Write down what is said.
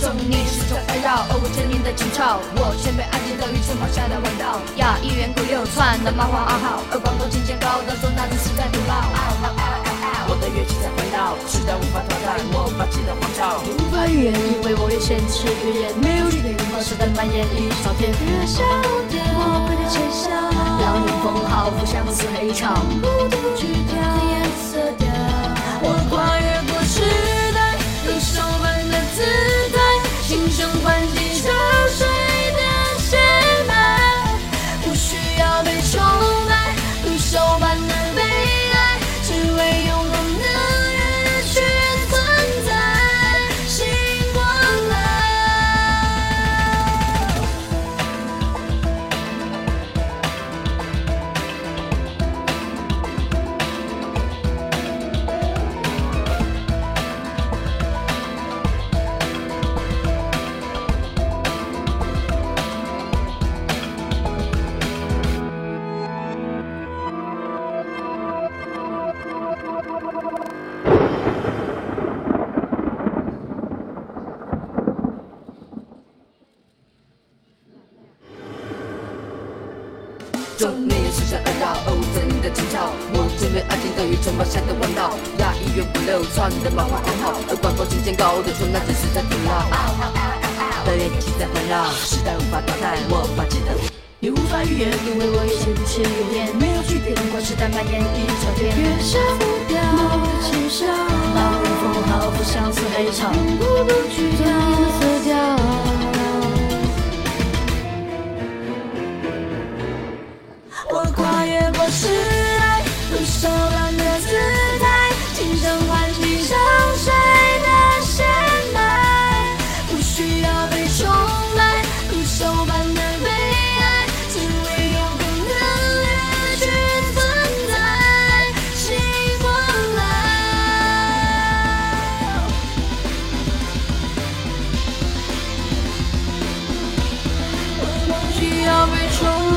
中年时钟环绕，而我千年的情操，我全被安静的于城堡下的环绕。呀，一元古六串的麻花暗号，而广东金无法预言，因为我有先知预言，没有据点，光时的蔓延一朝天。月下无点，我会的浅笑，让迎风号不相思黑潮，中年时辰二绕，哦，狰狞的情操，我前面安静等于城堡下的弯道，呀，一元不流窜的麻花暗号，而广播金钱高的说那只是在徒劳。的乐器在环绕，时代无法淘汰我霸气的。也无法预言，因为我有先知预言，没有据点，光时代蔓延一朝天。月下浮雕，我的轻笑，老人风号不相似黑潮，孤独去掉为重